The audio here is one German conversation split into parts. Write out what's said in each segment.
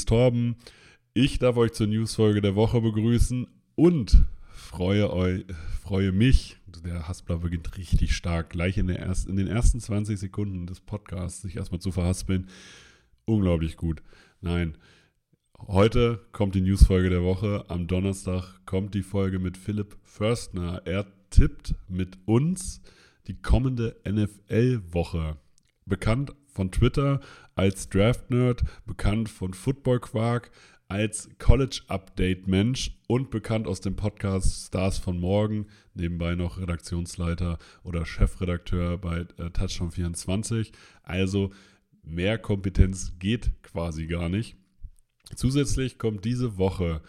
Ist Torben. Ich darf euch zur Newsfolge der Woche begrüßen und freue, euch, freue mich, der Haspler beginnt richtig stark, gleich in, erst, in den ersten 20 Sekunden des Podcasts sich erstmal zu verhaspeln. Unglaublich gut. Nein, heute kommt die Newsfolge der Woche. Am Donnerstag kommt die Folge mit Philipp Förstner. Er tippt mit uns die kommende NFL-Woche. Bekannt von Twitter als Draft Nerd, bekannt von Football Quark, als College Update Mensch und bekannt aus dem Podcast Stars von Morgen, nebenbei noch Redaktionsleiter oder Chefredakteur bei äh, Touchdown 24. Also mehr Kompetenz geht quasi gar nicht. Zusätzlich kommt diese Woche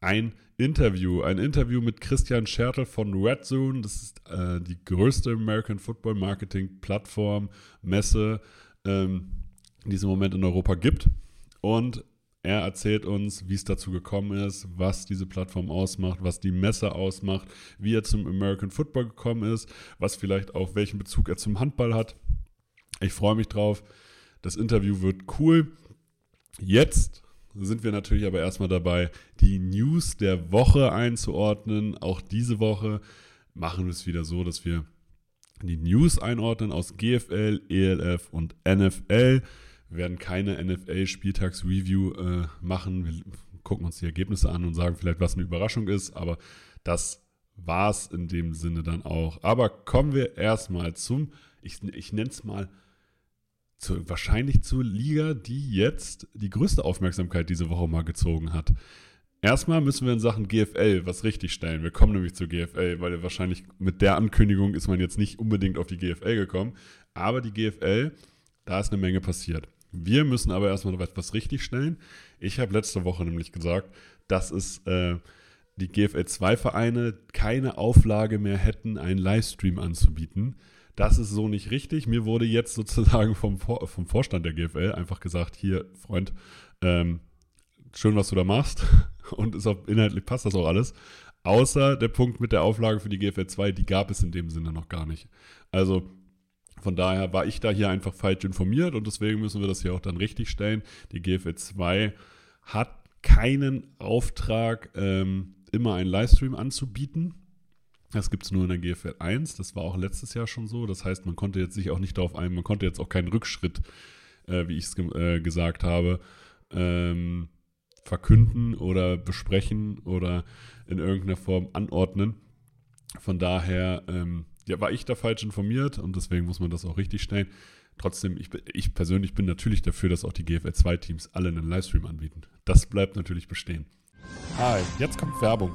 ein Interview, ein Interview mit Christian Schertel von Red Zone. Das ist äh, die größte American Football Marketing Plattform, Messe, ähm, die es im Moment in Europa gibt. Und er erzählt uns, wie es dazu gekommen ist, was diese Plattform ausmacht, was die Messe ausmacht, wie er zum American Football gekommen ist, was vielleicht auch welchen Bezug er zum Handball hat. Ich freue mich drauf. Das Interview wird cool. Jetzt sind wir natürlich aber erstmal dabei, die News der Woche einzuordnen. Auch diese Woche machen wir es wieder so, dass wir die News einordnen aus GFL, ELF und NFL. Wir werden keine NFL-Spieltags-Review äh, machen. Wir gucken uns die Ergebnisse an und sagen vielleicht, was eine Überraschung ist, aber das war es in dem Sinne dann auch. Aber kommen wir erstmal zum, ich, ich nenne es mal, zu, wahrscheinlich zur Liga, die jetzt die größte Aufmerksamkeit diese Woche mal gezogen hat. Erstmal müssen wir in Sachen GFL was richtigstellen. Wir kommen nämlich zur GFL, weil wahrscheinlich mit der Ankündigung ist man jetzt nicht unbedingt auf die GFL gekommen. Aber die GFL, da ist eine Menge passiert. Wir müssen aber erstmal etwas richtigstellen. Ich habe letzte Woche nämlich gesagt, dass es äh, die GFL 2 Vereine keine Auflage mehr hätten, einen Livestream anzubieten. Das ist so nicht richtig. Mir wurde jetzt sozusagen vom, Vor vom Vorstand der GFL einfach gesagt, hier, Freund, ähm, schön, was du da machst. Und ist auch, inhaltlich passt das auch alles. Außer der Punkt mit der Auflage für die GFL 2, die gab es in dem Sinne noch gar nicht. Also von daher war ich da hier einfach falsch informiert und deswegen müssen wir das hier auch dann richtig stellen. Die GFL 2 hat keinen Auftrag, ähm, immer einen Livestream anzubieten. Das gibt es nur in der GFL 1. Das war auch letztes Jahr schon so. Das heißt, man konnte jetzt sich auch nicht darauf ein, man konnte jetzt auch keinen Rückschritt, äh, wie ich es ge äh, gesagt habe, ähm, verkünden oder besprechen oder in irgendeiner Form anordnen. Von daher ähm, ja, war ich da falsch informiert und deswegen muss man das auch richtig stellen. Trotzdem, ich, ich persönlich bin natürlich dafür, dass auch die GFL 2-Teams alle einen Livestream anbieten. Das bleibt natürlich bestehen. Hi, jetzt kommt Werbung.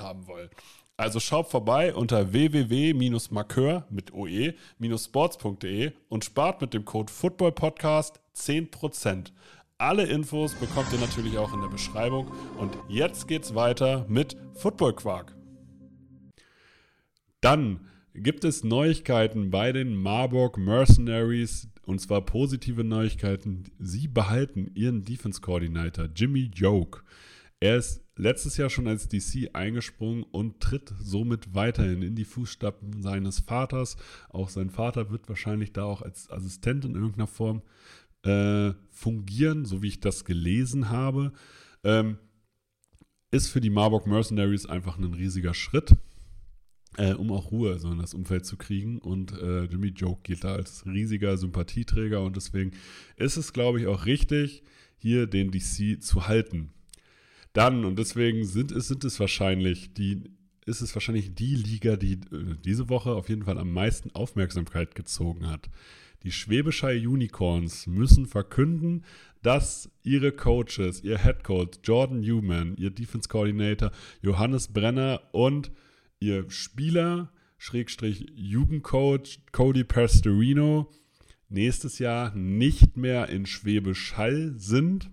haben wollen. Also schaut vorbei unter www-markeur mit oe-sports.de und spart mit dem Code FOOTBALLPODCAST 10%. Alle Infos bekommt ihr natürlich auch in der Beschreibung. Und jetzt geht's weiter mit Football Quark. Dann gibt es Neuigkeiten bei den Marburg Mercenaries und zwar positive Neuigkeiten. Sie behalten ihren Defense Coordinator Jimmy Joke. Er ist letztes Jahr schon als DC eingesprungen und tritt somit weiterhin in die Fußstapfen seines Vaters. Auch sein Vater wird wahrscheinlich da auch als Assistent in irgendeiner Form äh, fungieren, so wie ich das gelesen habe. Ähm, ist für die Marburg Mercenaries einfach ein riesiger Schritt, äh, um auch Ruhe so in das Umfeld zu kriegen. Und äh, Jimmy Joke geht da als riesiger Sympathieträger und deswegen ist es, glaube ich, auch richtig, hier den DC zu halten. Dann, und deswegen sind es, sind es wahrscheinlich die, ist es wahrscheinlich die Liga, die äh, diese Woche auf jeden Fall am meisten Aufmerksamkeit gezogen hat. Die Schwäbischer Unicorns müssen verkünden, dass ihre Coaches, ihr Head Coach Jordan Newman, ihr Defense Coordinator Johannes Brenner und ihr Spieler, Schrägstrich Jugendcoach Cody Pastorino, nächstes Jahr nicht mehr in Schwäbisch Hall sind.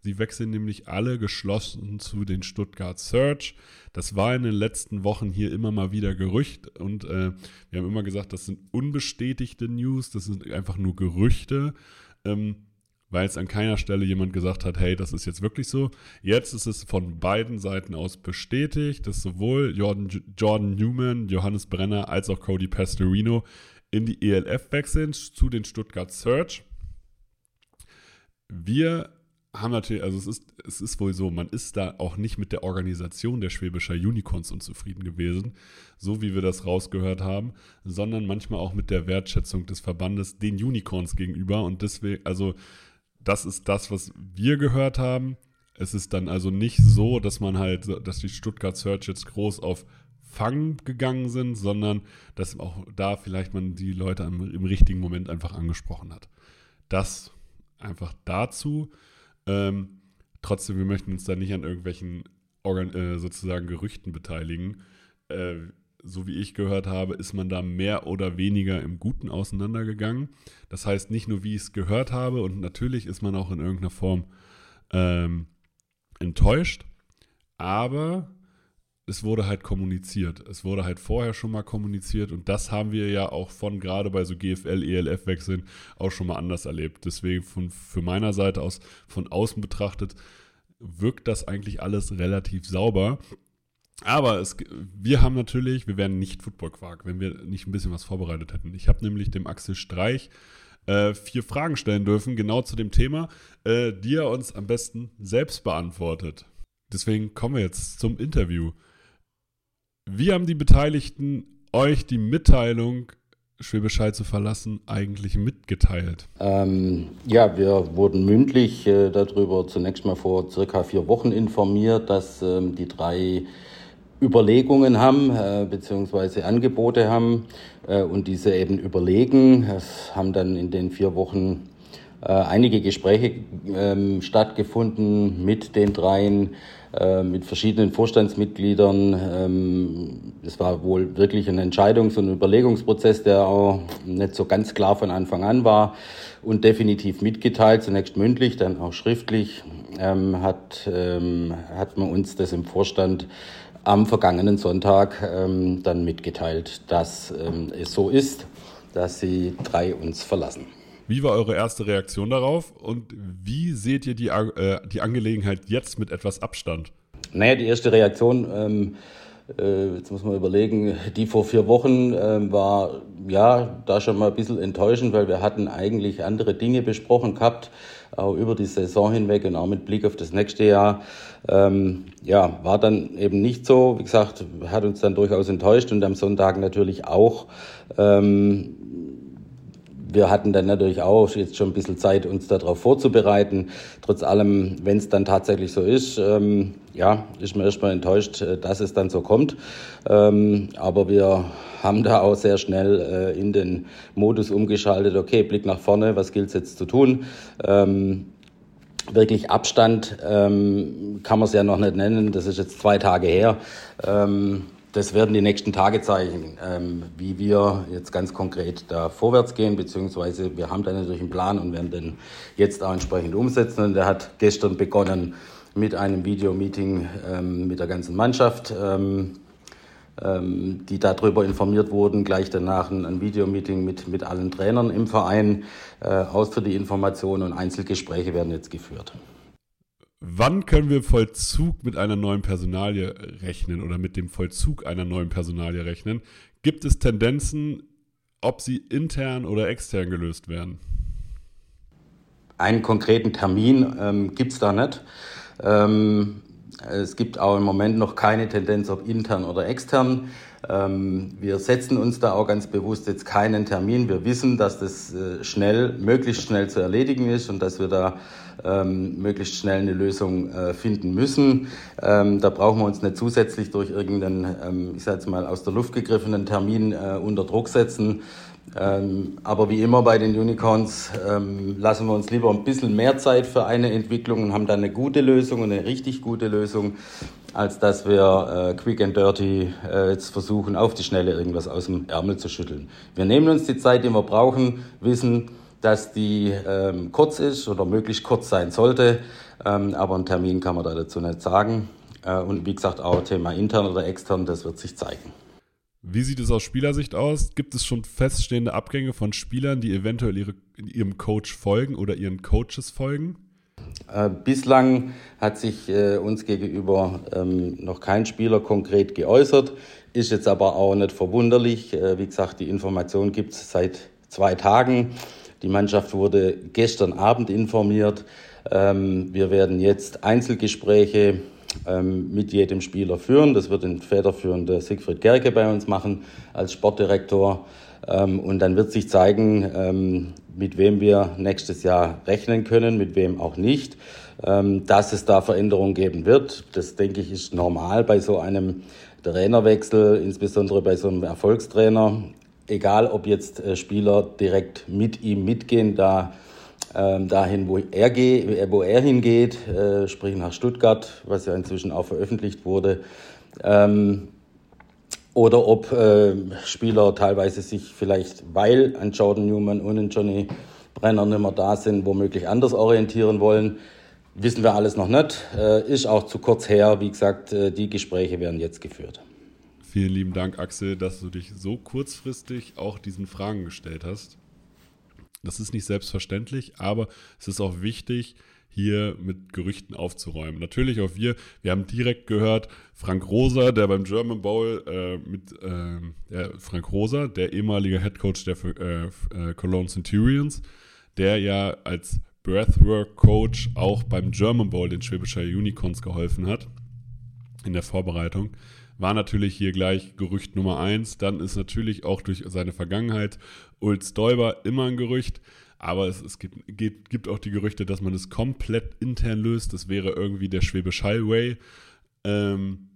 Sie wechseln nämlich alle geschlossen zu den Stuttgart Search. Das war in den letzten Wochen hier immer mal wieder Gerücht und äh, wir haben immer gesagt, das sind unbestätigte News, das sind einfach nur Gerüchte. Ähm, weil es an keiner Stelle jemand gesagt hat, hey, das ist jetzt wirklich so. Jetzt ist es von beiden Seiten aus bestätigt, dass sowohl Jordan, Jordan Newman, Johannes Brenner als auch Cody Pastorino in die ELF wechseln zu den Stuttgart Search. Wir haben natürlich, also es ist, es ist wohl so, man ist da auch nicht mit der Organisation der Schwäbischer Unicorns unzufrieden gewesen, so wie wir das rausgehört haben, sondern manchmal auch mit der Wertschätzung des Verbandes den Unicorns gegenüber. Und deswegen, also das ist das, was wir gehört haben. Es ist dann also nicht so, dass man halt, dass die Stuttgart Search jetzt groß auf Fang gegangen sind, sondern dass auch da vielleicht man die Leute im, im richtigen Moment einfach angesprochen hat. Das einfach dazu. Ähm, trotzdem, wir möchten uns da nicht an irgendwelchen Organ äh, sozusagen Gerüchten beteiligen. Äh, so wie ich gehört habe, ist man da mehr oder weniger im Guten auseinandergegangen. Das heißt nicht nur, wie ich es gehört habe, und natürlich ist man auch in irgendeiner Form ähm, enttäuscht, aber es wurde halt kommuniziert. Es wurde halt vorher schon mal kommuniziert und das haben wir ja auch von gerade bei so GFL, ELF-Wechseln auch schon mal anders erlebt. Deswegen von, für meiner Seite aus von außen betrachtet wirkt das eigentlich alles relativ sauber. Aber es, wir haben natürlich, wir wären nicht Football-Quark, wenn wir nicht ein bisschen was vorbereitet hätten. Ich habe nämlich dem Axel Streich äh, vier Fragen stellen dürfen, genau zu dem Thema, äh, die er uns am besten selbst beantwortet. Deswegen kommen wir jetzt zum Interview. Wie haben die Beteiligten euch die Mitteilung, Schwäbisch Hall zu verlassen, eigentlich mitgeteilt? Ähm, ja, wir wurden mündlich äh, darüber zunächst mal vor circa vier Wochen informiert, dass ähm, die drei Überlegungen haben, äh, beziehungsweise Angebote haben äh, und diese eben überlegen. Es haben dann in den vier Wochen äh, einige Gespräche ähm, stattgefunden mit den dreien, mit verschiedenen Vorstandsmitgliedern. Ähm, es war wohl wirklich ein Entscheidungs- und Überlegungsprozess, der auch nicht so ganz klar von Anfang an war und definitiv mitgeteilt, zunächst mündlich, dann auch schriftlich, ähm, hat, ähm, hat man uns das im Vorstand am vergangenen Sonntag ähm, dann mitgeteilt, dass ähm, es so ist, dass sie drei uns verlassen. Wie war eure erste Reaktion darauf und wie seht ihr die, äh, die Angelegenheit jetzt mit etwas Abstand? Naja, die erste Reaktion, ähm, äh, jetzt muss man überlegen, die vor vier Wochen äh, war ja da schon mal ein bisschen enttäuschend, weil wir hatten eigentlich andere Dinge besprochen gehabt, auch über die Saison hinweg und auch mit Blick auf das nächste Jahr. Ähm, ja, war dann eben nicht so. Wie gesagt, hat uns dann durchaus enttäuscht und am Sonntag natürlich auch. Ähm, wir hatten dann natürlich auch jetzt schon ein bisschen Zeit, uns darauf vorzubereiten. Trotz allem, wenn es dann tatsächlich so ist, ähm, ja, ist man erstmal enttäuscht, äh, dass es dann so kommt. Ähm, aber wir haben da auch sehr schnell äh, in den Modus umgeschaltet, okay, Blick nach vorne, was gilt es jetzt zu tun? Ähm, wirklich Abstand ähm, kann man es ja noch nicht nennen, das ist jetzt zwei Tage her. Das werden die nächsten Tage zeigen, ähm, wie wir jetzt ganz konkret da vorwärts gehen, beziehungsweise wir haben da natürlich einen Plan und werden den jetzt auch entsprechend umsetzen. Und der hat gestern begonnen mit einem Videomeeting ähm, mit der ganzen Mannschaft, ähm, ähm, die darüber informiert wurden. Gleich danach ein, ein Videomeeting mit, mit allen Trainern im Verein, äh, aus für die Informationen und Einzelgespräche werden jetzt geführt. Wann können wir Vollzug mit einer neuen Personalie rechnen oder mit dem Vollzug einer neuen Personalie rechnen? Gibt es Tendenzen, ob sie intern oder extern gelöst werden? Einen konkreten Termin ähm, gibt es da nicht. Ähm, es gibt auch im Moment noch keine Tendenz, ob intern oder extern. Ähm, wir setzen uns da auch ganz bewusst jetzt keinen Termin. Wir wissen, dass das äh, schnell, möglichst schnell zu erledigen ist und dass wir da ähm, möglichst schnell eine Lösung äh, finden müssen. Ähm, da brauchen wir uns nicht zusätzlich durch irgendeinen, ähm, ich sage jetzt mal, aus der Luft gegriffenen Termin äh, unter Druck setzen. Ähm, aber wie immer bei den Unicorns ähm, lassen wir uns lieber ein bisschen mehr Zeit für eine Entwicklung und haben dann eine gute Lösung, eine richtig gute Lösung, als dass wir äh, quick and dirty äh, jetzt versuchen, auf die Schnelle irgendwas aus dem Ärmel zu schütteln. Wir nehmen uns die Zeit, die wir brauchen, wissen, dass die ähm, kurz ist oder möglichst kurz sein sollte, ähm, aber einen Termin kann man da dazu nicht sagen. Äh, und wie gesagt, auch Thema intern oder extern, das wird sich zeigen. Wie sieht es aus Spielersicht aus? Gibt es schon feststehende Abgänge von Spielern, die eventuell ihre, ihrem Coach folgen oder ihren Coaches folgen? Äh, bislang hat sich äh, uns gegenüber ähm, noch kein Spieler konkret geäußert, ist jetzt aber auch nicht verwunderlich. Äh, wie gesagt, die Information gibt es seit zwei Tagen. Die Mannschaft wurde gestern Abend informiert. Ähm, wir werden jetzt Einzelgespräche ähm, mit jedem Spieler führen. Das wird ein federführender Siegfried Gerke bei uns machen als Sportdirektor. Ähm, und dann wird sich zeigen, mit wem wir nächstes Jahr rechnen können, mit wem auch nicht. dass es da Veränderungen geben wird, das denke ich ist normal bei so einem Trainerwechsel, insbesondere bei so einem Erfolgstrainer. Egal, ob jetzt äh, Spieler direkt mit ihm mitgehen, da ähm, dahin, wo er, geht, wo er hingeht, äh, sprich nach Stuttgart, was ja inzwischen auch veröffentlicht wurde. Ähm, oder ob äh, Spieler teilweise sich vielleicht, weil ein Jordan Newman und ein Johnny Brenner nicht mehr da sind, womöglich anders orientieren wollen. Wissen wir alles noch nicht. Äh, ist auch zu kurz her. Wie gesagt, äh, die Gespräche werden jetzt geführt. Vielen lieben Dank, Axel, dass du dich so kurzfristig auch diesen Fragen gestellt hast. Das ist nicht selbstverständlich, aber es ist auch wichtig, hier mit Gerüchten aufzuräumen. Natürlich auch wir, wir haben direkt gehört, Frank Rosa, der beim German Bowl äh, mit äh, der Frank Rosa, der ehemalige Head Coach der äh, äh, Cologne Centurions, der ja als Breathwork Coach auch beim German Bowl den Schwäbischer Unicorns geholfen hat in der Vorbereitung war natürlich hier gleich Gerücht Nummer eins. Dann ist natürlich auch durch seine Vergangenheit Ulz Stoiber immer ein Gerücht. Aber es, es gibt, gibt, gibt, auch die Gerüchte, dass man es komplett intern löst. Das wäre irgendwie der Schwäbisch Highway. Ähm,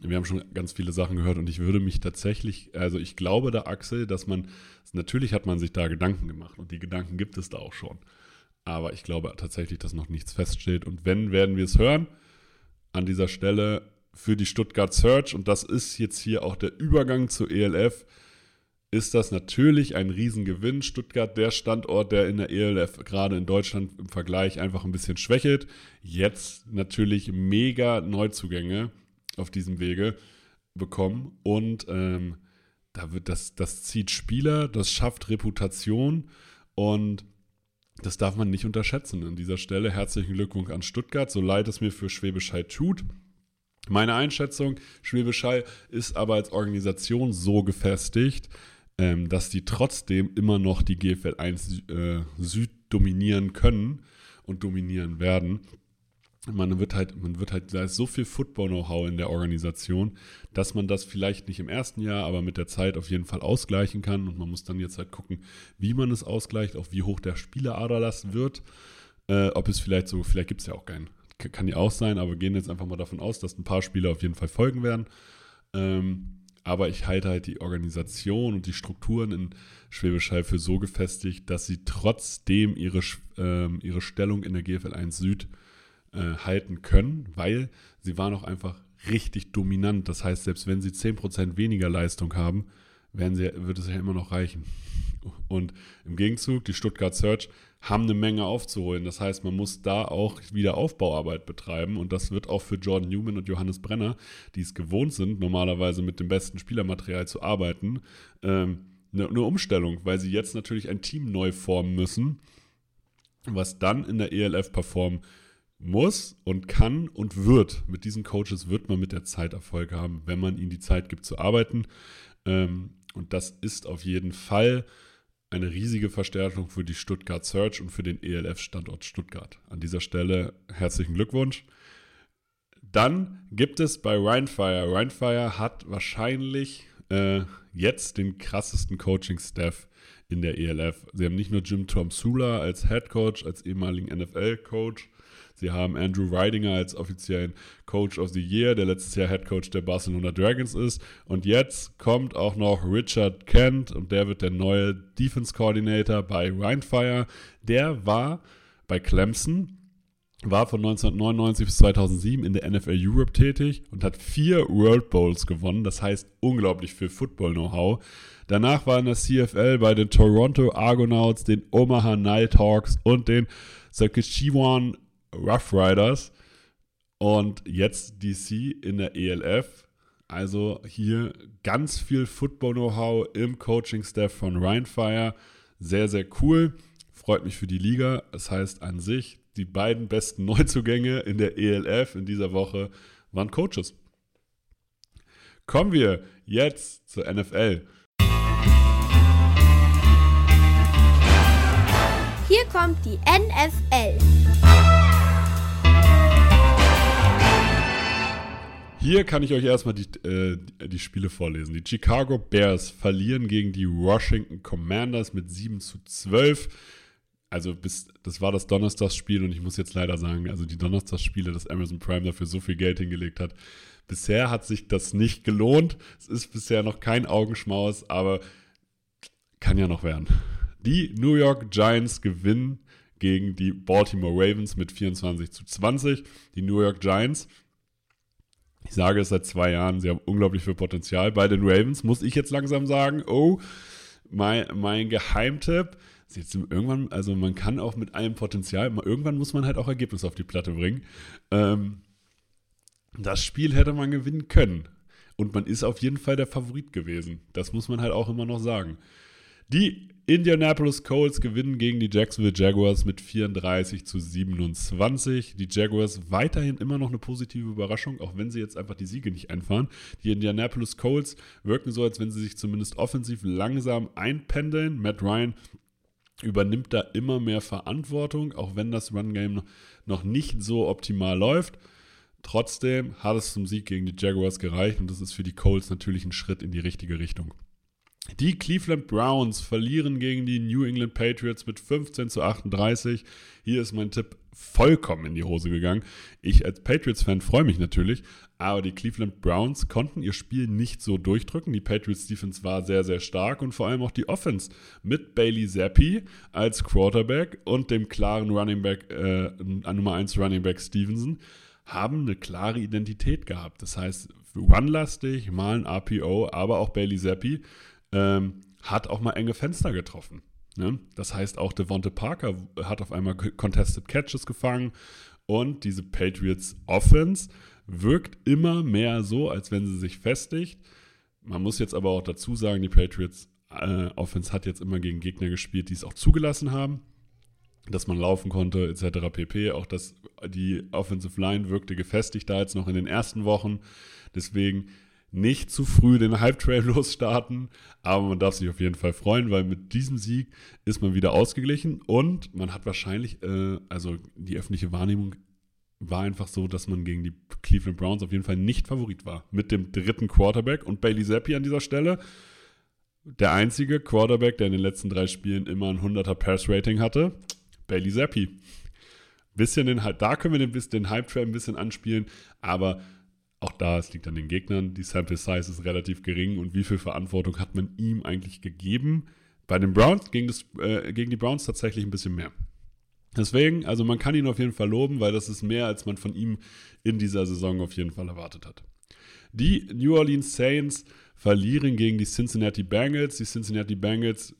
wir haben schon ganz viele Sachen gehört und ich würde mich tatsächlich, also ich glaube da, Axel, dass man, natürlich hat man sich da Gedanken gemacht und die Gedanken gibt es da auch schon. Aber ich glaube tatsächlich, dass noch nichts feststeht. Und wenn, werden wir es hören. An dieser Stelle für die Stuttgart Search, und das ist jetzt hier auch der Übergang zur ELF, ist das natürlich ein Riesengewinn. Stuttgart, der Standort, der in der ELF gerade in Deutschland im Vergleich einfach ein bisschen schwächelt. Jetzt natürlich mega Neuzugänge auf diesem Wege bekommen. Und ähm, da wird das, das zieht Spieler, das schafft Reputation und das darf man nicht unterschätzen an dieser Stelle. Herzlichen Glückwunsch an Stuttgart, so leid es mir für Schwäbisch tut. Meine Einschätzung, Schwäbisch Hall ist aber als Organisation so gefestigt, ähm, dass die trotzdem immer noch die GFL 1 äh, Süd dominieren können und dominieren werden. Man wird halt, man wird halt, da ist so viel Football-Know-how in der Organisation, dass man das vielleicht nicht im ersten Jahr, aber mit der Zeit auf jeden Fall ausgleichen kann. Und man muss dann jetzt halt gucken, wie man es ausgleicht, auch wie hoch der Spieleraderlass wird. Äh, ob es vielleicht so, vielleicht gibt es ja auch keinen kann ja auch sein, aber gehen jetzt einfach mal davon aus, dass ein paar Spieler auf jeden Fall folgen werden. Ähm, aber ich halte halt die Organisation und die Strukturen in Schwäbisch Hall für so gefestigt, dass sie trotzdem ihre, äh, ihre Stellung in der GFL 1 Süd äh, halten können, weil sie waren auch einfach richtig dominant. Das heißt, selbst wenn sie 10% weniger Leistung haben, werden sie, wird es ja immer noch reichen. Und im Gegenzug, die Stuttgart Search haben eine Menge aufzuholen. Das heißt, man muss da auch wieder Aufbauarbeit betreiben. Und das wird auch für Jordan Newman und Johannes Brenner, die es gewohnt sind, normalerweise mit dem besten Spielermaterial zu arbeiten, ähm, eine, eine Umstellung, weil sie jetzt natürlich ein Team neu formen müssen, was dann in der ELF performen muss und kann und wird. Mit diesen Coaches wird man mit der Zeit Erfolg haben, wenn man ihnen die Zeit gibt zu arbeiten. Ähm, und das ist auf jeden Fall eine riesige Verstärkung für die Stuttgart Search und für den ELF-Standort Stuttgart. An dieser Stelle herzlichen Glückwunsch. Dann gibt es bei Rhinefire. Rhinefire hat wahrscheinlich äh, jetzt den krassesten Coaching-Staff in der ELF. Sie haben nicht nur Jim Tom Sula als Head Coach, als ehemaligen NFL-Coach, Sie haben Andrew Reidinger als offiziellen Coach of the Year, der letztes Jahr Head Coach der Barcelona Dragons ist. Und jetzt kommt auch noch Richard Kent und der wird der neue Defense Coordinator bei Rheinfire. Der war bei Clemson, war von 1999 bis 2007 in der NFL Europe tätig und hat vier World Bowls gewonnen. Das heißt unglaublich viel Football-Know-how. Danach war in der CFL bei den Toronto Argonauts, den Omaha Nighthawks und den Saskatchewan Rough Riders und jetzt DC in der ELF. Also hier ganz viel Football-Know-how im Coaching-Staff von Rheinfire. Sehr, sehr cool. Freut mich für die Liga. Das heißt an sich, die beiden besten Neuzugänge in der ELF in dieser Woche waren Coaches. Kommen wir jetzt zur NFL. Hier kommt die NFL. Hier kann ich euch erstmal die, äh, die Spiele vorlesen. Die Chicago Bears verlieren gegen die Washington Commanders mit 7 zu 12. Also bis, das war das Donnerstagsspiel und ich muss jetzt leider sagen, also die Donnerstagsspiele, dass Amazon Prime dafür so viel Geld hingelegt hat. Bisher hat sich das nicht gelohnt. Es ist bisher noch kein Augenschmaus, aber kann ja noch werden. Die New York Giants gewinnen gegen die Baltimore Ravens mit 24 zu 20. Die New York Giants ich sage es seit zwei Jahren, sie haben unglaublich viel Potenzial. Bei den Ravens muss ich jetzt langsam sagen, oh, mein, mein Geheimtipp, jetzt irgendwann, also man kann auch mit allem Potenzial, irgendwann muss man halt auch Ergebnisse auf die Platte bringen. Ähm, das Spiel hätte man gewinnen können. Und man ist auf jeden Fall der Favorit gewesen. Das muss man halt auch immer noch sagen. Die Indianapolis Colts gewinnen gegen die Jacksonville Jaguars mit 34 zu 27. Die Jaguars weiterhin immer noch eine positive Überraschung, auch wenn sie jetzt einfach die Siege nicht einfahren. Die Indianapolis Colts wirken so, als wenn sie sich zumindest offensiv langsam einpendeln. Matt Ryan übernimmt da immer mehr Verantwortung, auch wenn das Run-Game noch nicht so optimal läuft. Trotzdem hat es zum Sieg gegen die Jaguars gereicht und das ist für die Colts natürlich ein Schritt in die richtige Richtung. Die Cleveland Browns verlieren gegen die New England Patriots mit 15 zu 38. Hier ist mein Tipp vollkommen in die Hose gegangen. Ich als Patriots-Fan freue mich natürlich, aber die Cleveland Browns konnten ihr Spiel nicht so durchdrücken. Die Patriots Defense war sehr, sehr stark und vor allem auch die Offense mit Bailey Zappi als Quarterback und dem klaren Running Back, äh, Nummer 1 Running Back Stevenson haben eine klare Identität gehabt. Das heißt, run-lastig, mal ein RPO, aber auch Bailey Zappi ähm, hat auch mal enge Fenster getroffen. Ne? Das heißt, auch Devonte Parker hat auf einmal Contested Catches gefangen und diese Patriots Offense wirkt immer mehr so, als wenn sie sich festigt. Man muss jetzt aber auch dazu sagen, die Patriots äh, Offense hat jetzt immer gegen Gegner gespielt, die es auch zugelassen haben, dass man laufen konnte, etc. pp. Auch dass die Offensive Line wirkte gefestigt da jetzt noch in den ersten Wochen. Deswegen nicht zu früh den Hype-Trail losstarten, aber man darf sich auf jeden Fall freuen, weil mit diesem Sieg ist man wieder ausgeglichen und man hat wahrscheinlich, äh, also die öffentliche Wahrnehmung war einfach so, dass man gegen die Cleveland Browns auf jeden Fall nicht Favorit war. Mit dem dritten Quarterback und Bailey Zappi an dieser Stelle. Der einzige Quarterback, der in den letzten drei Spielen immer ein 100er Pass-Rating hatte, Bailey Zappi. Bisschen den, da können wir den, den Hype-Trail ein bisschen anspielen, aber auch da, es liegt an den Gegnern. Die Sample Size ist relativ gering und wie viel Verantwortung hat man ihm eigentlich gegeben? Bei den Browns gegen, das, äh, gegen die Browns tatsächlich ein bisschen mehr. Deswegen, also man kann ihn auf jeden Fall loben, weil das ist mehr, als man von ihm in dieser Saison auf jeden Fall erwartet hat. Die New Orleans Saints verlieren gegen die Cincinnati Bengals. Die Cincinnati Bengals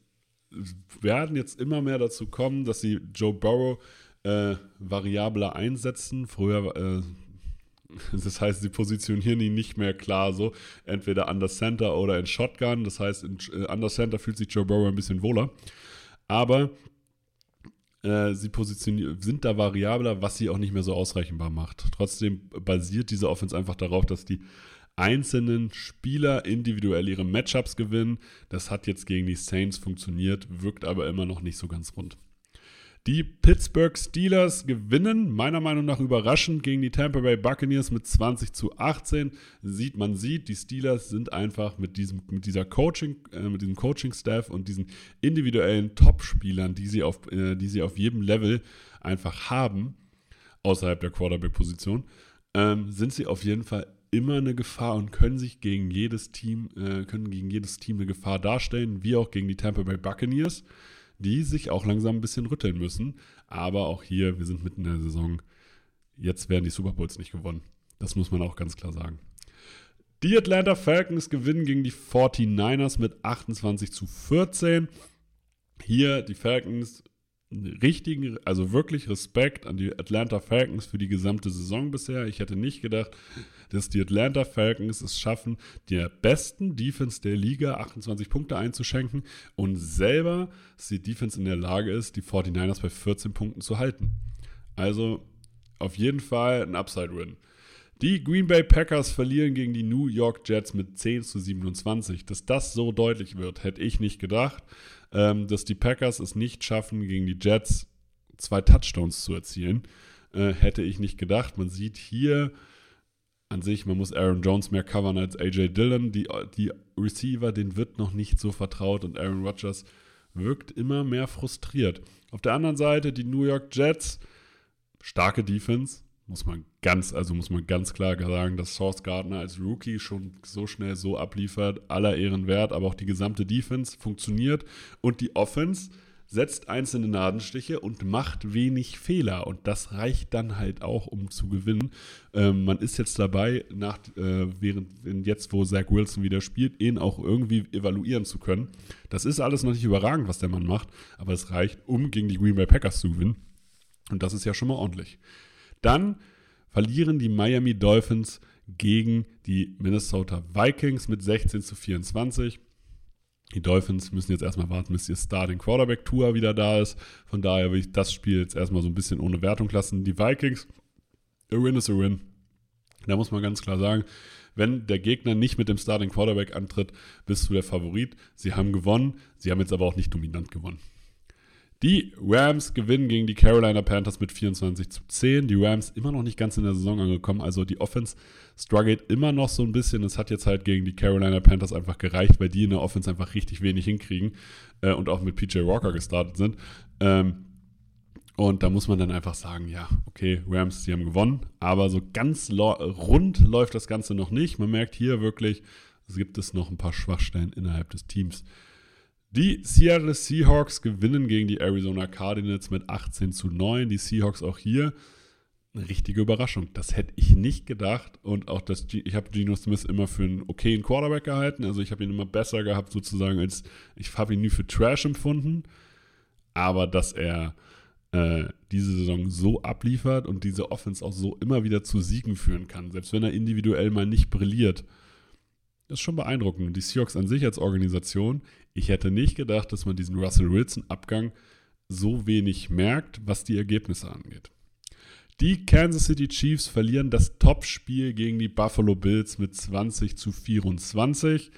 werden jetzt immer mehr dazu kommen, dass sie Joe Burrow äh, variabler einsetzen. Früher, äh, das heißt, sie positionieren ihn nicht mehr klar so, entweder under Center oder in Shotgun. Das heißt, in äh, Center fühlt sich Joe Burrow ein bisschen wohler. Aber äh, sie sind da variabler, was sie auch nicht mehr so ausrechenbar macht. Trotzdem basiert diese Offense einfach darauf, dass die einzelnen Spieler individuell ihre Matchups gewinnen. Das hat jetzt gegen die Saints funktioniert, wirkt aber immer noch nicht so ganz rund. Die Pittsburgh Steelers gewinnen, meiner Meinung nach überraschend, gegen die Tampa Bay Buccaneers mit 20 zu 18. Sieht, man sieht, die Steelers sind einfach mit diesem, mit dieser Coaching, äh, mit diesem Coaching-Staff und diesen individuellen Top-Spielern, die sie auf, äh, die sie auf jedem Level einfach haben, außerhalb der Quarterback-Position, ähm, sind sie auf jeden Fall immer eine Gefahr und können sich gegen jedes Team, äh, können gegen jedes Team eine Gefahr darstellen, wie auch gegen die Tampa Bay Buccaneers, die sich auch langsam ein bisschen rütteln müssen. Aber auch hier, wir sind mitten in der Saison. Jetzt werden die Super Bowls nicht gewonnen. Das muss man auch ganz klar sagen. Die Atlanta Falcons gewinnen gegen die 49ers mit 28 zu 14. Hier die Falcons richtigen, also wirklich Respekt an die Atlanta Falcons für die gesamte Saison bisher. Ich hätte nicht gedacht, dass die Atlanta Falcons es schaffen, der besten Defense der Liga 28 Punkte einzuschenken und selber, die Defense in der Lage ist, die 49ers bei 14 Punkten zu halten. Also auf jeden Fall ein Upside-Win. Die Green Bay Packers verlieren gegen die New York Jets mit 10 zu 27. Dass das so deutlich wird, hätte ich nicht gedacht. Ähm, dass die Packers es nicht schaffen, gegen die Jets zwei Touchdowns zu erzielen, äh, hätte ich nicht gedacht. Man sieht hier an sich, man muss Aaron Jones mehr covern als AJ Dillon. Die, die Receiver, denen wird noch nicht so vertraut und Aaron Rodgers wirkt immer mehr frustriert. Auf der anderen Seite die New York Jets, starke Defense, muss man ganz, also muss man ganz klar sagen, dass Source Gardner als Rookie schon so schnell so abliefert, aller Ehren wert, aber auch die gesamte Defense funktioniert und die Offense setzt einzelne Nadenstiche und macht wenig Fehler. Und das reicht dann halt auch, um zu gewinnen. Ähm, man ist jetzt dabei, nach, äh, während jetzt, wo Zach Wilson wieder spielt, ihn auch irgendwie evaluieren zu können. Das ist alles noch nicht überragend, was der Mann macht, aber es reicht, um gegen die Green Bay Packers zu gewinnen. Und das ist ja schon mal ordentlich. Dann verlieren die Miami Dolphins gegen die Minnesota Vikings mit 16 zu 24. Die Dolphins müssen jetzt erstmal warten, bis ihr Starting Quarterback Tour wieder da ist. Von daher will ich das Spiel jetzt erstmal so ein bisschen ohne Wertung lassen. Die Vikings, a win is a win. Da muss man ganz klar sagen, wenn der Gegner nicht mit dem Starting Quarterback antritt, bist du der Favorit. Sie haben gewonnen, sie haben jetzt aber auch nicht dominant gewonnen. Die Rams gewinnen gegen die Carolina Panthers mit 24 zu 10. Die Rams immer noch nicht ganz in der Saison angekommen. Also die Offense struggelt immer noch so ein bisschen. Es hat jetzt halt gegen die Carolina Panthers einfach gereicht, weil die in der Offense einfach richtig wenig hinkriegen äh, und auch mit PJ Walker gestartet sind. Ähm, und da muss man dann einfach sagen, ja, okay, Rams, die haben gewonnen. Aber so ganz rund läuft das Ganze noch nicht. Man merkt hier wirklich, es gibt es noch ein paar Schwachstellen innerhalb des Teams. Die Seattle Seahawks gewinnen gegen die Arizona Cardinals mit 18 zu 9. Die Seahawks auch hier eine richtige Überraschung. Das hätte ich nicht gedacht. Und auch das, ich habe Geno Smith immer für einen okayen Quarterback gehalten. Also ich habe ihn immer besser gehabt, sozusagen, als ich habe ihn nie für Trash empfunden. Aber dass er äh, diese Saison so abliefert und diese Offense auch so immer wieder zu Siegen führen kann, selbst wenn er individuell mal nicht brilliert das ist schon beeindruckend. Die Seahawks an sich als Organisation, ich hätte nicht gedacht, dass man diesen Russell Wilson-Abgang so wenig merkt, was die Ergebnisse angeht. Die Kansas City Chiefs verlieren das Topspiel gegen die Buffalo Bills mit 20 zu 24.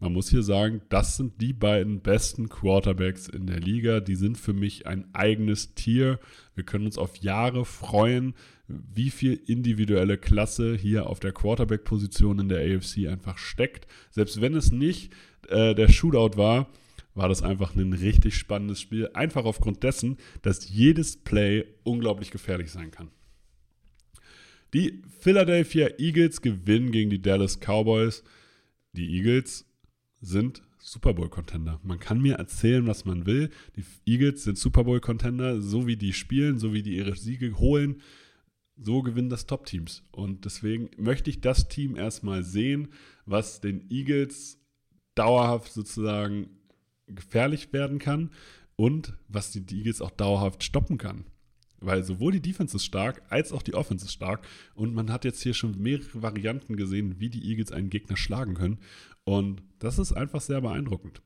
Man muss hier sagen, das sind die beiden besten Quarterbacks in der Liga. Die sind für mich ein eigenes Tier. Wir können uns auf Jahre freuen, wie viel individuelle Klasse hier auf der Quarterback-Position in der AFC einfach steckt. Selbst wenn es nicht äh, der Shootout war, war das einfach ein richtig spannendes Spiel. Einfach aufgrund dessen, dass jedes Play unglaublich gefährlich sein kann. Die Philadelphia Eagles gewinnen gegen die Dallas Cowboys. Die Eagles sind Super Bowl-Contender. Man kann mir erzählen, was man will. Die Eagles sind Super Bowl-Contender, so wie die spielen, so wie die ihre Siege holen, so gewinnen das Top-Teams. Und deswegen möchte ich das Team erstmal sehen, was den Eagles dauerhaft sozusagen gefährlich werden kann und was die Eagles auch dauerhaft stoppen kann. Weil sowohl die Defense ist stark, als auch die Offense ist stark. Und man hat jetzt hier schon mehrere Varianten gesehen, wie die Eagles einen Gegner schlagen können. Und das ist einfach sehr beeindruckend.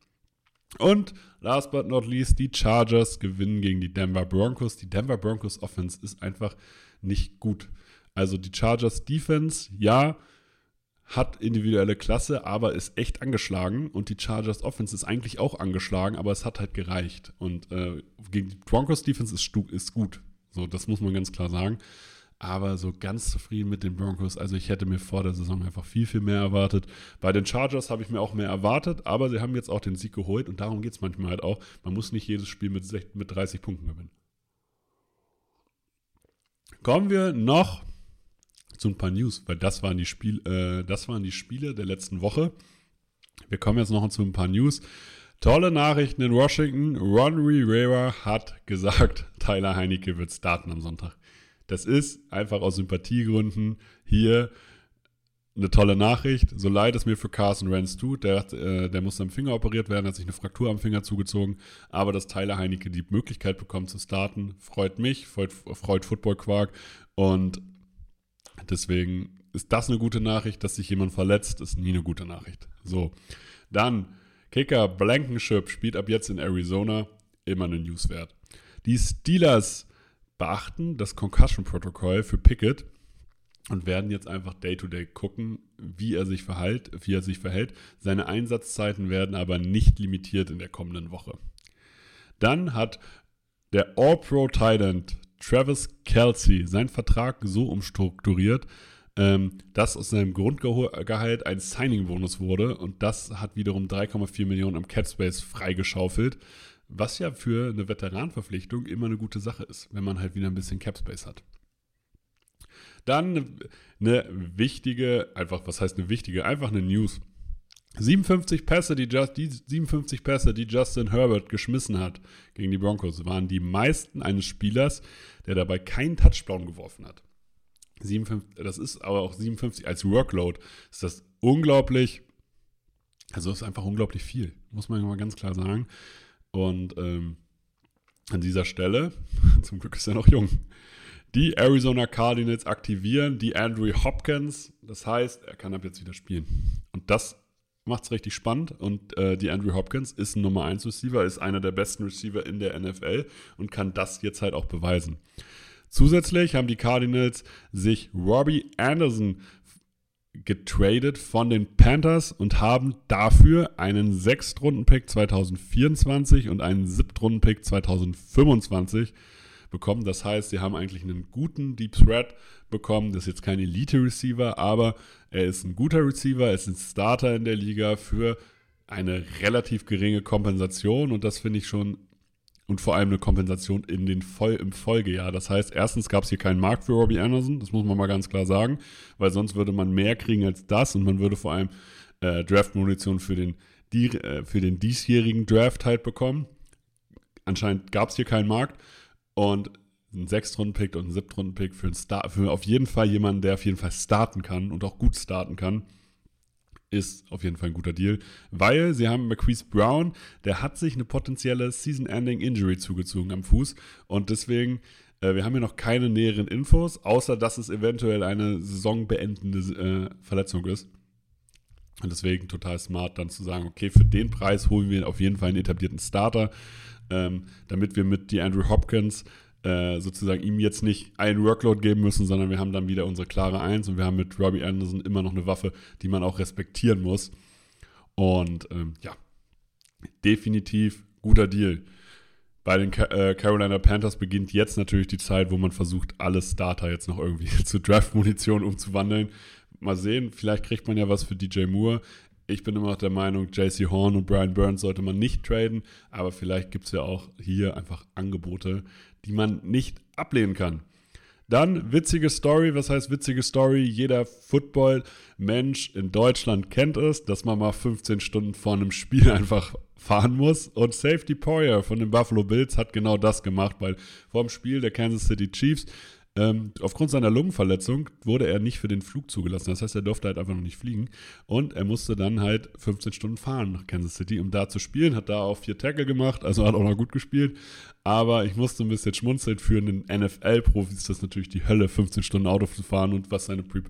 Und last but not least, die Chargers gewinnen gegen die Denver Broncos. Die Denver Broncos Offense ist einfach nicht gut. Also die Chargers Defense, ja, hat individuelle Klasse, aber ist echt angeschlagen. Und die Chargers Offense ist eigentlich auch angeschlagen, aber es hat halt gereicht. Und äh, gegen die Broncos Defense ist, ist gut. So, das muss man ganz klar sagen. Aber so ganz zufrieden mit den Broncos. Also ich hätte mir vor der Saison einfach viel, viel mehr erwartet. Bei den Chargers habe ich mir auch mehr erwartet, aber sie haben jetzt auch den Sieg geholt und darum geht es manchmal halt auch. Man muss nicht jedes Spiel mit, mit 30 Punkten gewinnen. Kommen wir noch zu ein paar News, weil das waren die, Spiel, äh, das waren die Spiele der letzten Woche. Wir kommen jetzt noch zu ein paar News. Tolle Nachrichten in Washington. Ron Rivera hat gesagt, Tyler Heinecke wird starten am Sonntag. Das ist einfach aus Sympathiegründen hier eine tolle Nachricht. So leid es mir für Carson Wentz tut, der, äh, der muss am Finger operiert werden, hat sich eine Fraktur am Finger zugezogen. Aber dass Tyler Heinecke die Möglichkeit bekommt zu starten, freut mich, freut, freut Football Quark. Und deswegen ist das eine gute Nachricht, dass sich jemand verletzt, ist nie eine gute Nachricht. So, dann Kicker Blankenship spielt ab jetzt in Arizona, immer eine Newswert. Die Steelers beachten das Concussion-Protokoll für Pickett und werden jetzt einfach Day-to-Day -Day gucken, wie er sich verhält, wie er sich verhält. Seine Einsatzzeiten werden aber nicht limitiert in der kommenden Woche. Dann hat der All-Pro Titan Travis Kelsey seinen Vertrag so umstrukturiert, ähm, dass aus seinem Grundgehalt ein Signing-Bonus wurde und das hat wiederum 3,4 Millionen im Capspace freigeschaufelt, was ja für eine Veteranverpflichtung immer eine gute Sache ist, wenn man halt wieder ein bisschen Capspace hat. Dann eine wichtige, einfach, was heißt eine wichtige? Einfach eine News. 57 Pässe, die, Just, die 57 Pässe, die Justin Herbert geschmissen hat gegen die Broncos, waren die meisten eines Spielers, der dabei keinen Touchdown geworfen hat. 57, das ist aber auch 57 als Workload. Ist das unglaublich. Also ist einfach unglaublich viel, muss man mal ganz klar sagen. Und ähm, an dieser Stelle, zum Glück ist er noch jung, die Arizona Cardinals aktivieren die Andrew Hopkins. Das heißt, er kann ab jetzt wieder spielen. Und das macht es richtig spannend. Und äh, die Andrew Hopkins ist ein Nummer 1 Receiver, ist einer der besten Receiver in der NFL und kann das jetzt halt auch beweisen. Zusätzlich haben die Cardinals sich Robbie Anderson getradet von den Panthers und haben dafür einen Sechstrunden-Pick 2024 und einen Siebtrunden-Pick 2025 bekommen. Das heißt, sie haben eigentlich einen guten Deep Threat bekommen. Das ist jetzt kein Elite-Receiver, aber er ist ein guter Receiver, er ist ein Starter in der Liga für eine relativ geringe Kompensation und das finde ich schon und vor allem eine Kompensation in den Voll, im Folgejahr. Das heißt, erstens gab es hier keinen Markt für Robbie Anderson, das muss man mal ganz klar sagen, weil sonst würde man mehr kriegen als das und man würde vor allem äh, Draft-Munition für den, die, äh, für den diesjährigen Draft halt bekommen. Anscheinend gab es hier keinen Markt und ein Sechstrunden-Pick und ein Siebtrunden-Pick für, für auf jeden Fall jemanden, der auf jeden Fall starten kann und auch gut starten kann ist auf jeden Fall ein guter Deal, weil sie haben Marquise Brown, der hat sich eine potenzielle Season-Ending-Injury zugezogen am Fuß und deswegen, äh, wir haben hier noch keine näheren Infos, außer dass es eventuell eine saisonbeendende äh, Verletzung ist. Und deswegen total smart dann zu sagen, okay, für den Preis holen wir auf jeden Fall einen etablierten Starter, ähm, damit wir mit die Andrew Hopkins äh, sozusagen ihm jetzt nicht einen Workload geben müssen, sondern wir haben dann wieder unsere klare Eins und wir haben mit Robbie Anderson immer noch eine Waffe, die man auch respektieren muss. Und ähm, ja, definitiv guter Deal. Bei den äh, Carolina Panthers beginnt jetzt natürlich die Zeit, wo man versucht, alle Starter jetzt noch irgendwie zu Draft-Munition umzuwandeln. Mal sehen, vielleicht kriegt man ja was für DJ Moore. Ich bin immer noch der Meinung, JC Horn und Brian Burns sollte man nicht traden, aber vielleicht gibt es ja auch hier einfach Angebote, die man nicht ablehnen kann. Dann witzige Story, was heißt witzige Story? Jeder Football-Mensch in Deutschland kennt es, dass man mal 15 Stunden vor einem Spiel einfach fahren muss. Und Safety Poyer von den Buffalo Bills hat genau das gemacht, weil vor dem Spiel der Kansas City Chiefs ähm, aufgrund seiner Lungenverletzung wurde er nicht für den Flug zugelassen. Das heißt, er durfte halt einfach noch nicht fliegen. Und er musste dann halt 15 Stunden fahren nach Kansas City, um da zu spielen. Hat da auch vier Tackle gemacht, also hat auch noch gut gespielt. Aber ich musste ein bisschen schmunzeln für einen NFL-Profis. ist das natürlich die Hölle, 15 Stunden Auto zu fahren und was seine, Pre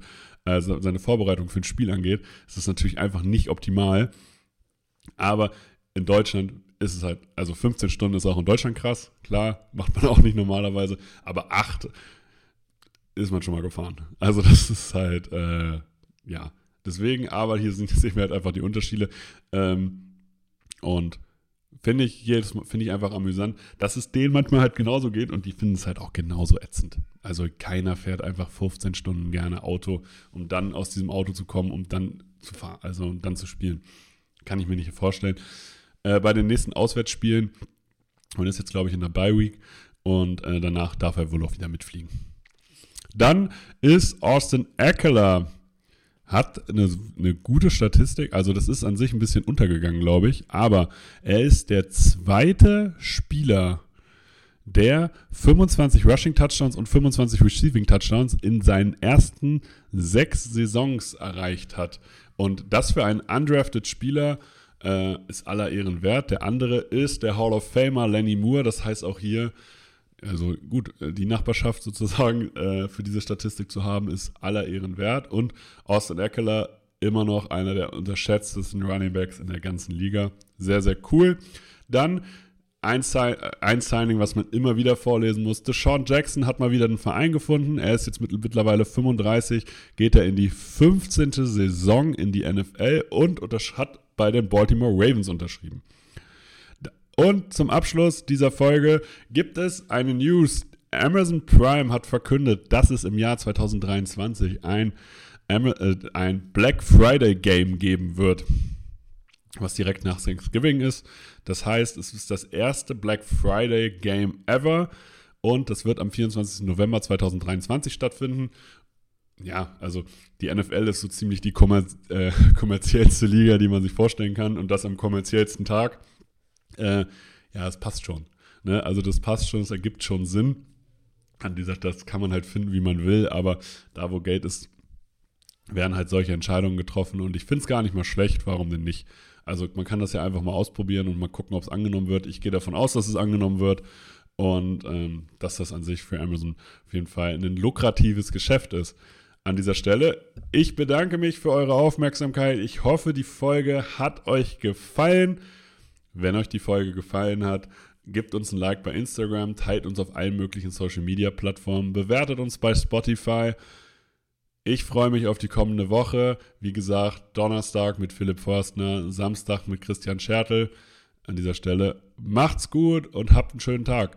äh, seine Vorbereitung für ein Spiel angeht, ist das natürlich einfach nicht optimal. Aber in Deutschland ist es halt, also 15 Stunden ist auch in Deutschland krass, klar, macht man auch nicht normalerweise, aber 8 ist man schon mal gefahren. Also das ist halt, äh, ja, deswegen, aber hier sind, sehen wir halt einfach die Unterschiede. Ähm, und finde ich jedes finde ich einfach amüsant, dass es denen manchmal halt genauso geht und die finden es halt auch genauso ätzend. Also keiner fährt einfach 15 Stunden gerne Auto, um dann aus diesem Auto zu kommen, um dann zu fahren, also um dann zu spielen. Kann ich mir nicht vorstellen. Äh, bei den nächsten Auswärtsspielen, und ist jetzt glaube ich in der Bye Week und äh, danach darf er wohl auch wieder mitfliegen. Dann ist Austin Eckler. Hat eine, eine gute Statistik, also das ist an sich ein bisschen untergegangen, glaube ich, aber er ist der zweite Spieler, der 25 Rushing Touchdowns und 25 Receiving Touchdowns in seinen ersten sechs Saisons erreicht hat. Und das für einen undrafted Spieler äh, ist aller Ehren wert. Der andere ist der Hall of Famer Lenny Moore. Das heißt auch hier, also gut, äh, die Nachbarschaft sozusagen äh, für diese Statistik zu haben, ist aller Ehren wert. Und Austin Eckler immer noch einer der unterschätztesten Running Backs in der ganzen Liga. Sehr, sehr cool. Dann ein, ein Signing, was man immer wieder vorlesen muss. Deshaun Jackson hat mal wieder einen Verein gefunden. Er ist jetzt mittlerweile 35, geht er in die 15. Saison in die NFL und hat bei den Baltimore Ravens unterschrieben. Und zum Abschluss dieser Folge gibt es eine News. Amazon Prime hat verkündet, dass es im Jahr 2023 ein, äh, ein Black Friday Game geben wird, was direkt nach Thanksgiving ist. Das heißt, es ist das erste Black Friday Game ever und das wird am 24. November 2023 stattfinden. Ja, also die NFL ist so ziemlich die äh, kommerziellste Liga, die man sich vorstellen kann und das am kommerziellsten Tag äh, ja, es passt schon. Ne? Also das passt schon, es ergibt schon Sinn. An dieser, das kann man halt finden, wie man will, aber da, wo Geld ist, werden halt solche Entscheidungen getroffen und ich finde es gar nicht mal schlecht, warum denn nicht? Also man kann das ja einfach mal ausprobieren und mal gucken, ob es angenommen wird. Ich gehe davon aus, dass es angenommen wird und ähm, dass das an sich für Amazon auf jeden Fall ein lukratives Geschäft ist. An dieser Stelle, ich bedanke mich für eure Aufmerksamkeit. Ich hoffe, die Folge hat euch gefallen. Wenn euch die Folge gefallen hat, gebt uns ein Like bei Instagram, teilt uns auf allen möglichen Social Media Plattformen, bewertet uns bei Spotify. Ich freue mich auf die kommende Woche. Wie gesagt, Donnerstag mit Philipp Forstner, Samstag mit Christian Schertel. An dieser Stelle macht's gut und habt einen schönen Tag.